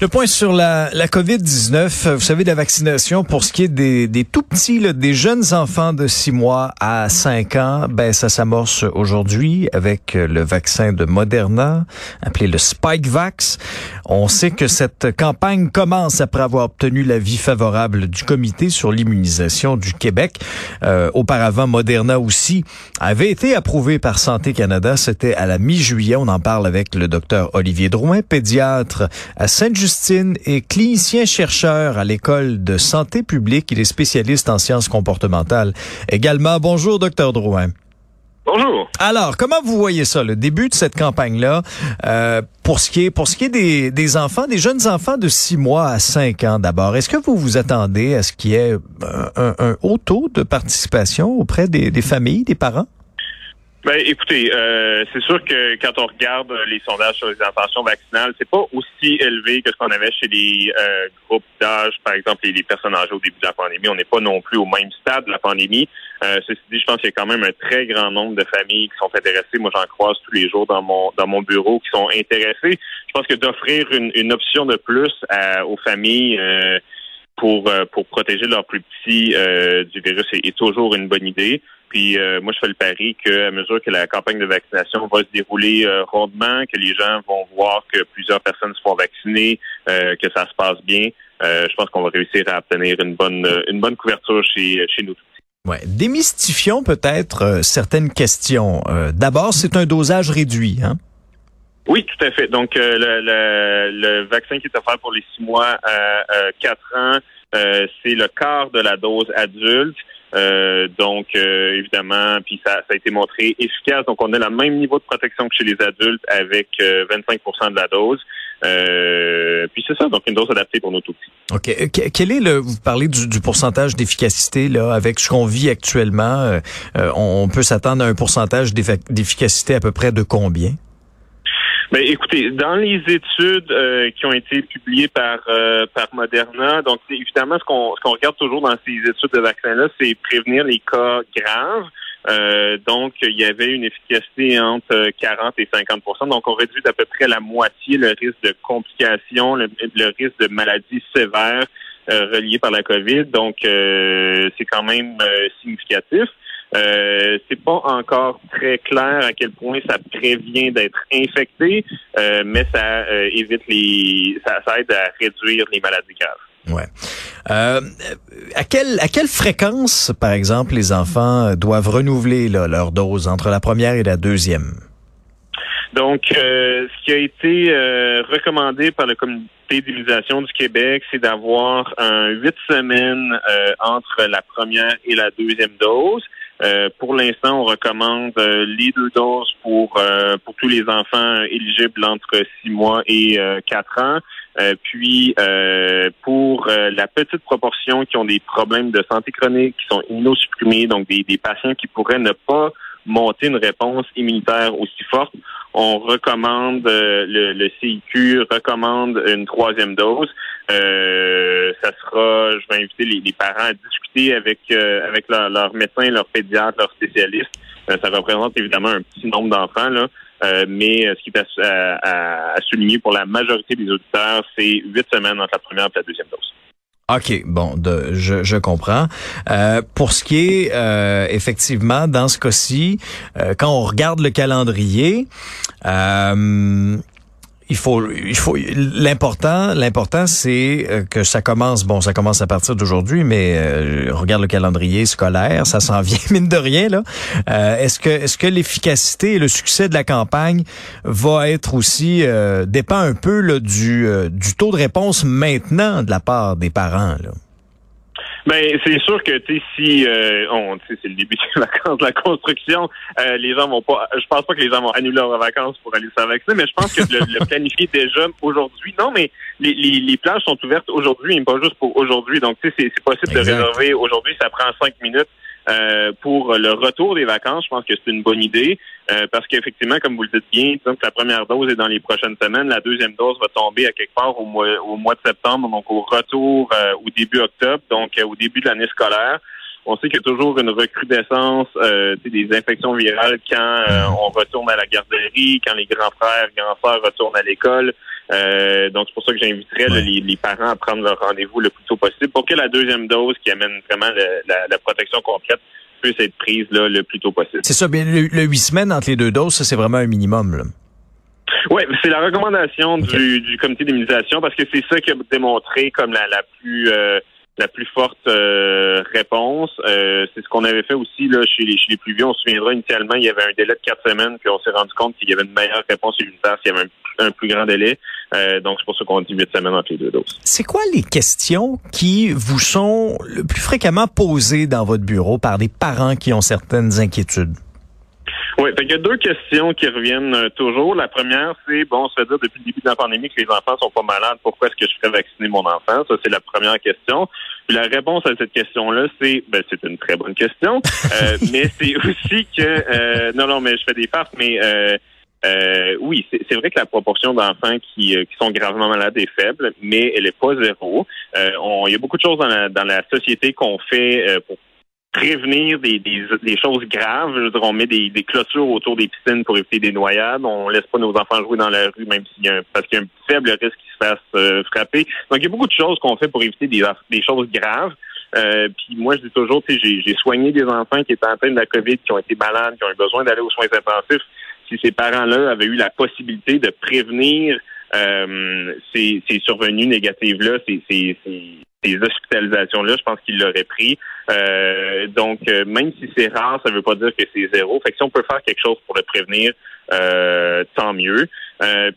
Le point sur la, la COVID-19, vous savez, la vaccination pour ce qui est des, des tout petits, là, des jeunes enfants de 6 mois à 5 ans, ben ça s'amorce aujourd'hui avec le vaccin de Moderna, appelé le Spikevax. On sait que cette campagne commence après avoir obtenu l'avis favorable du comité sur l'immunisation du Québec. Euh, auparavant, Moderna aussi avait été approuvé par Santé Canada. C'était à la mi-juillet. On en parle avec le docteur Olivier Drouin, pédiatre à Sainte Justine est clinicien-chercheur à l'École de santé publique. Il est spécialiste en sciences comportementales également. Bonjour, docteur Drouin. Bonjour. Alors, comment vous voyez ça, le début de cette campagne-là, euh, pour ce qui est pour ce qui est des, des enfants, des jeunes enfants de 6 mois à 5 ans d'abord, est-ce que vous vous attendez à ce qu'il y ait un, un, haut taux de participation auprès des, des familles, des parents? Ben, écoutez, euh, c'est sûr que quand on regarde les sondages sur les intentions vaccinales, c'est pas aussi élevé que ce qu'on avait chez les euh, groupes d'âge, par exemple les, personnes âgées au début de la pandémie. On n'est pas non plus au même stade de la pandémie. Euh, ceci dit, je pense qu'il y a quand même un très grand nombre de familles qui sont intéressées. Moi, j'en croise tous les jours dans mon dans mon bureau qui sont intéressées. Je pense que d'offrir une, une option de plus aux familles pour pour protéger leurs plus petits du virus est, toujours une bonne idée. Puis euh, moi, je fais le pari qu'à mesure que la campagne de vaccination va se dérouler euh, rondement, que les gens vont voir que plusieurs personnes se font vacciner, euh, que ça se passe bien, je pense qu'on va réussir à obtenir une bonne une bonne couverture chez chez nous. Ouais. Démystifions peut-être certaines questions. D'abord, c'est un dosage réduit, hein? Oui, tout à fait. Donc, le, le, le, vaccin qui est offert pour les six mois à quatre ans, c'est le quart de la dose adulte. Euh, donc, euh, évidemment, puis ça, ça, a été montré efficace. Donc, on a le même niveau de protection que chez les adultes avec 25% euh, de la dose. puis c'est ça, donc une dose adaptée pour nos tout petits. OK. Quel est le, vous parlez du, du pourcentage d'efficacité, là, avec ce qu'on vit actuellement, on peut s'attendre à un pourcentage d'efficacité à peu près de combien? Ben, écoutez, dans les études euh, qui ont été publiées par euh, par Moderna, donc évidemment ce qu'on ce qu'on regarde toujours dans ces études de vaccins-là, c'est prévenir les cas graves. Euh, donc, il y avait une efficacité entre 40 et 50% Donc, on réduit d'à peu près la moitié le risque de complications, le, risque de maladies sévères reliées par la COVID. Donc, c'est quand même significatif. Euh, c'est pas encore très clair à quel point ça prévient d'être infecté, euh, mais ça euh, évite les, ça, aide à réduire les maladies graves. Ouais. Euh, à quelle à quelle fréquence, par exemple, les enfants doivent renouveler leur dose entre la première et la deuxième? Donc, ce qui a été recommandé par le comité d'immunisation du Québec, c'est d'avoir un huit semaines entre la première et la deuxième dose. Euh, pour l'instant, on recommande euh, les deux doses pour euh, pour tous les enfants éligibles entre six mois et quatre ans. puis pour la petite proportion qui ont des problèmes de santé chronique, qui sont immunosupprimés, donc des, des patients qui pourraient ne pas monter une réponse immunitaire aussi forte, on recommande le, le, CIQ recommande une troisième dose. Euh, ça sera, je vais inviter les, parents à discuter avec euh, avec leur, leur, médecin, leur pédiatre, leur. Euh, ça représente évidemment un petit nombre d'enfants là, mais ce qui est à, souligner pour la majorité des auditeurs, c'est huit semaines entre la première et la deuxième dose. OK, bon, de, je, je comprends. pour ce qui est effectivement dans ce cas-ci, quand on regarde le calendrier, il faut, il faut, l'important, l'important, c'est euh, que ça commence. Bon, ça commence à partir d'aujourd'hui, mais euh, regarde le calendrier scolaire, ça s'en vient mine de rien là. Euh, est-ce que, est-ce que l'efficacité et le succès de la campagne va être aussi dépend un peu du, du taux de réponse maintenant de la part des parents là? Ben, c'est sûr que tu si euh, on c'est le début des vacances de la construction, euh, les gens vont pas je pense pas que les gens vont annuler leurs vacances pour aller se faire vacciner, mais je pense que le, le planifier déjà aujourd'hui. Non, mais les, les, les, plages sont ouvertes aujourd'hui, mais pas juste pour aujourd'hui. Donc tu sais, c'est possible de réserver aujourd'hui, ça prend cinq minutes. Euh, pour le retour des vacances, je pense que c'est une bonne idée euh, parce qu'effectivement, comme vous le dites bien, donc la première dose est dans les prochaines semaines, la deuxième dose va tomber à quelque part au mois, au mois de septembre, donc au retour au début octobre, donc au début de l'année scolaire. On sait qu'il y a toujours une recrudescence euh, des infections virales quand euh, on retourne à la garderie, quand les grands frères, grands frères retournent à l'école. Euh, donc, c'est pour ça que j'inviterais les, parents à prendre leur rendez-vous le plus tôt possible pour que la deuxième dose qui amène vraiment la, protection complète puisse être prise là, le plus tôt possible. C'est ça, bien le, huit semaines entre les deux doses, ça, c'est vraiment un minimum. Là. Oui, c'est la recommandation du, du comité d'immunisation parce que c'est ça qui a démontré comme la, la plus euh, la plus forte euh, réponse. Euh, c'est ce qu'on avait fait aussi là chez les, chez les plus vieux. On se souviendra initialement, il y avait un délai de quatre semaines, puis on s'est rendu compte qu'il y avait une meilleure réponse immunitaire s'il y avait un, plus grand délai. Euh, donc c'est pour ça qu'on dit huit semaines entre les deux doses. C'est quoi les questions qui vous sont le plus fréquemment posées dans votre bureau par des parents qui ont certaines inquiétudes? Oui, il y a deux questions qui reviennent euh, toujours. La première, c'est bon, on se fait dire depuis le début de la pandémie que les enfants sont pas malades. Pourquoi est-ce que je ferais vacciner mon enfant? Ça, c'est la première question. Puis la réponse à cette question-là, c'est ben c'est une très bonne question, euh, mais c'est aussi que euh, non, non, mais je fais des farces, mais euh, oui, c'est vrai que la proportion d'enfants qui, qui sont gravement malades est faible, mais elle est pas zéro. il y a beaucoup de choses dans la, dans la société qu'on fait pour prévenir des, des, choses graves. Je veux dire, on met des, des, clôtures autour des piscines pour éviter des noyades. On laisse pas nos enfants jouer dans la rue, même s'il y a un, parce qu'il y a un faible risque qu'ils se fassent euh, frapper. Donc, il y a beaucoup de choses qu'on fait pour éviter des, des choses graves. Euh, puis moi, je dis toujours, j'ai, j'ai soigné des enfants qui étaient atteints de la COVID, qui ont été malades, qui ont eu besoin d'aller aux soins intensifs. Si ces parents-là avaient eu la possibilité de prévenir euh, ces, ces survenues négatives-là, ces, ces, ces hospitalisations-là, je pense qu'il l'aurait pris. Euh, donc, euh, même si c'est rare, ça ne veut pas dire que c'est zéro. Fait que si on peut faire quelque chose pour le prévenir, euh, tant mieux.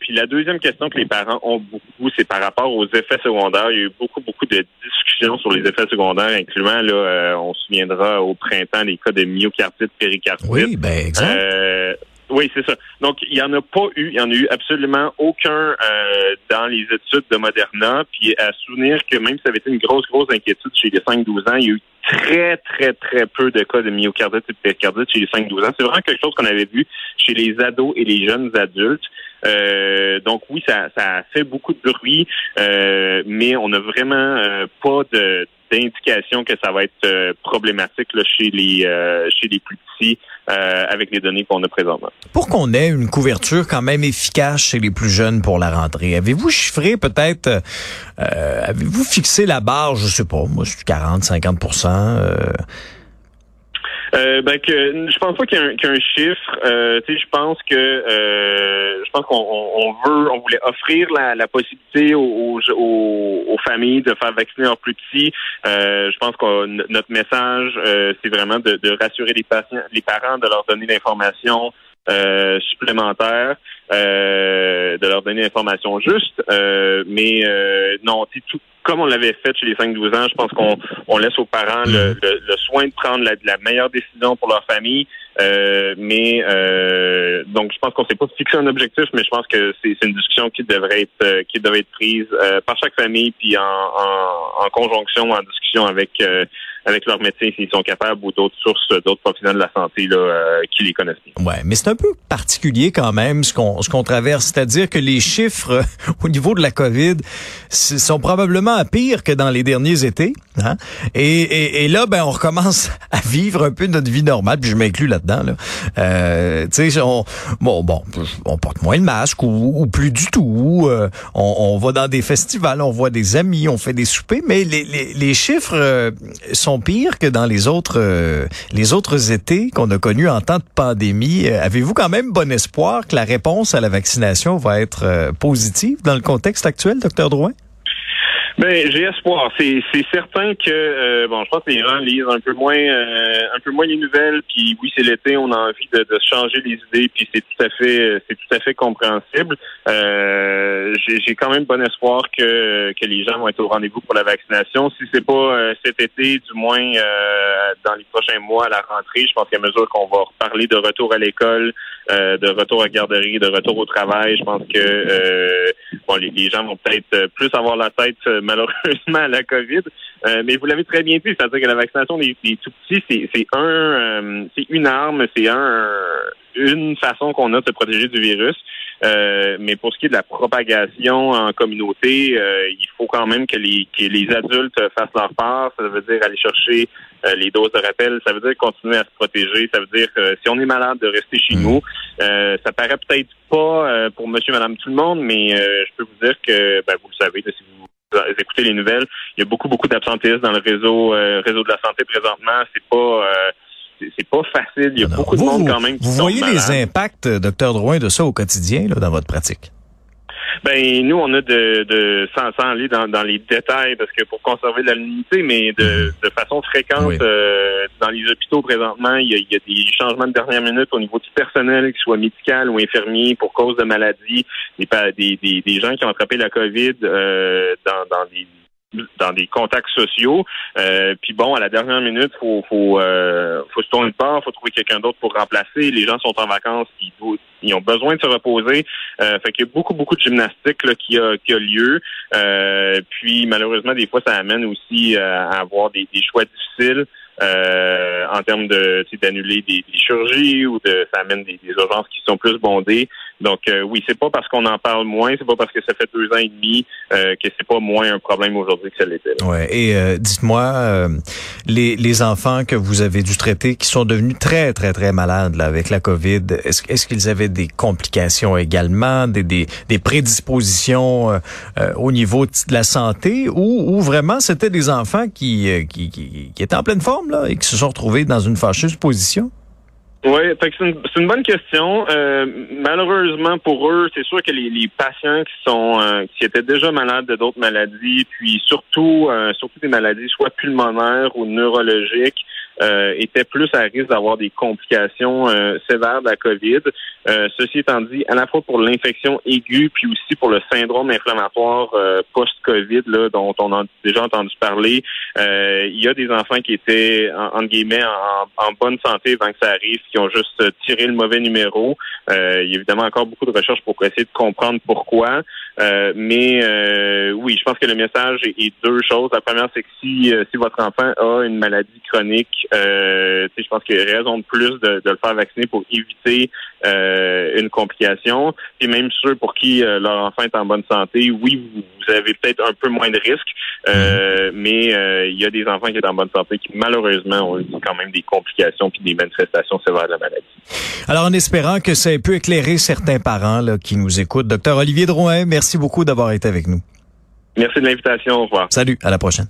puis la deuxième question que les parents ont beaucoup, c'est par rapport aux effets secondaires. Il y a eu beaucoup, beaucoup de discussions sur les effets secondaires, incluant, là, on se souviendra au printemps, les cas de myocardite, péricardite. Oui, ben exact. Oui, c'est ça. Donc, il n'y en a pas eu, il n'y en a eu absolument aucun euh, dans les études de Moderna. Puis à souvenir que même si ça avait été une grosse, grosse inquiétude chez les 5-12 ans, il y a eu très, très, très peu de cas de myocardite et de péricardite chez les 5-12 ans. C'est vraiment quelque chose qu'on avait vu chez les ados et les jeunes adultes. Euh, donc oui, ça, ça fait beaucoup de bruit, euh, mais on n'a vraiment pas de d'indication que ça va être problématique là, chez les chez les plus petits euh, avec les données qu'on a présentement. Pour qu'on ait une couverture quand même efficace chez les plus jeunes pour la rentrée, avez-vous chiffré peut-être, euh, avez-vous fixé la barre, je sais pas, moi, 40, 50 euh, euh, ben que je pense pas qu'il y, ait un, chiffre. Euh, je pense que euh, je pense qu'on on veut, on voulait offrir la, la possibilité aux, aux, aux, familles de faire vacciner leurs plus petits. Euh, je pense que notre message, euh, c'est vraiment de, de, rassurer les patients, les parents, de leur donner l'information euh, supplémentaire, de leur donner l'information juste. mais non, tout comme on l'avait fait chez les 5-12 ans, je pense qu'on on laisse aux parents le, mm. le, soin de prendre la, la, meilleure décision pour leur famille. Euh, mais euh, donc je pense qu'on s'est pas fixé un objectif, mais je pense que c'est une discussion qui devrait être euh, qui devrait être prise euh, par chaque famille, puis en, en, en, conjonction, en discussion avec avec leurs médecins s'ils sont capables ou d'autres sources, d'autres professionnels de la santé là, euh, qui les connaissent. Ouais, mais c'est un peu particulier quand même ce qu'on ce qu'on traverse, c'est-à-dire que les chiffres au niveau de la Covid sont probablement pires que dans les derniers étés. Hein? Et, et, et, là, ben on recommence à vivre un peu notre vie normale, puis je m'inclus là-dedans. Là. Euh, tu sais, on, bon, bon, on porte moins le masque ou, ou plus du tout. Euh, on, on, va dans des festivals, on voit des amis, on fait des soupers, mais les, les, les chiffres euh, sont pire que dans les autres euh, les autres étés qu'on a connus en temps de pandémie. Euh, avez-vous quand même bon espoir que la réponse à la vaccination va être euh, positive dans le contexte actuel, docteur Drouin? Ben, j'ai espoir. C'est, c'est certain que euh, bon, je pense que les gens lisent un peu moins euh, un peu moins les nouvelles. Puis oui, c'est l'été, on a envie de, de changer les idées. Puis c'est tout à fait c'est tout à fait compréhensible. Euh, j'ai, j'ai quand même bon espoir que que les gens vont être au rendez-vous pour la vaccination. Si c'est pas cet été, du moins dans les prochains mois à la rentrée, je pense qu'à mesure qu'on va reparler de retour à l'école, de retour à garderie, de retour au travail. Je pense que bon, les, gens vont peut-être plus avoir la tête malheureusement à la COVID. mais vous l'avez très bien dit, c'est-à-dire que la vaccination des, tout petits, c'est un c'est une arme, c'est un une façon qu'on a de se protéger du virus. Euh, mais pour ce qui est de la propagation en communauté, euh, il faut quand même que les, que les adultes fassent leur part. Ça veut dire aller chercher euh, les doses de rappel. Ça veut dire continuer à se protéger. Ça veut dire si on est malade de rester chez nous. ça paraît peut-être pas pour monsieur, madame, tout le monde, mais je peux vous dire que ben, vous le savez, si vous écoutez les nouvelles, il y a beaucoup, beaucoup d'absentéisme dans le réseau réseau de la santé présentement. C'est pas c'est pas facile. Il y a beaucoup de monde quand même qui Vous voyez les impacts, docteur Drouin, de ça au quotidien là, dans votre pratique? Ben nous, on a de, de sans, aller dans, dans, les détails parce que pour conserver l'anonymité, mais de, de façon fréquente euh, dans les hôpitaux présentement, il y, a, il y, a, des changements de dernière minute au niveau du personnel, qu'il soit médical ou infirmier, pour cause de maladie, des, des, des, gens qui ont attrapé la COVID euh, dans, dans des dans des contacts sociaux. Euh, puis bon, à la dernière minute, faut faut euh, faut se tourner de part, faut trouver quelqu'un d'autre pour remplacer. Les gens sont en vacances, ils, ils ont besoin de se reposer. Euh, fait qu'il y a beaucoup beaucoup de gymnastique là, qui a qui a lieu. Euh, puis malheureusement, des fois, ça amène aussi à avoir des, des choix difficiles. Euh, en termes de d'annuler des, des, chirurgies ou de ça amène des, des urgences qui sont plus bondées. Donc euh, oui, c'est pas parce qu'on en parle moins, c'est pas parce que ça fait deux ans et demi euh, que c'est pas moins un problème aujourd'hui que ça l'était. Ouais. Et euh, dites-moi, les, les enfants que vous avez dû traiter, qui sont devenus très très très malades là, avec la COVID, est-ce est-ce qu'ils avaient des complications également, des des, des prédispositions au niveau de la santé, ou, ou vraiment c'était des enfants qui, qui, qui qui étaient en pleine forme là et qui se sont retrouvés dans une fâcheuse position? Oui, c'est une, bonne question. Euh, malheureusement pour eux, c'est sûr que les, les patients qui sont euh, qui étaient déjà malades de d'autres maladies, puis surtout euh, surtout des maladies soit pulmonaires ou neurologiques, euh, étaient plus à risque d'avoir des complications euh, sévères de la COVID. Euh, ceci étant dit, à la fois pour l'infection aiguë, puis aussi pour le syndrome inflammatoire post-COVID, là, dont on a déjà entendu parler, il y a des enfants qui étaient, en, guillemets, en, bonne santé avant que ça arrive, qui ont juste tiré le mauvais numéro. il y a évidemment encore beaucoup de recherches pour essayer de comprendre pourquoi. Mais oui, je pense que le message est, deux choses. La première, c'est que si, si votre enfant a une maladie chronique euh, je pense qu'il y a raison de plus de, le faire vacciner pour éviter euh, une complication. Et même ceux pour qui euh, leur enfant est en bonne santé, oui, vous, avez peut-être un peu moins de risques, euh, mhm. mais il y a des enfants qui sont en bonne santé qui malheureusement ont eu quand même des complications puis des manifestations sévères de la maladie. Alors en espérant que ça ait pu éclairer certains parents là, qui nous écoutent, docteur Olivier Drouin, merci beaucoup d'avoir été avec nous. Merci de l'invitation. Au revoir. Salut, à la prochaine.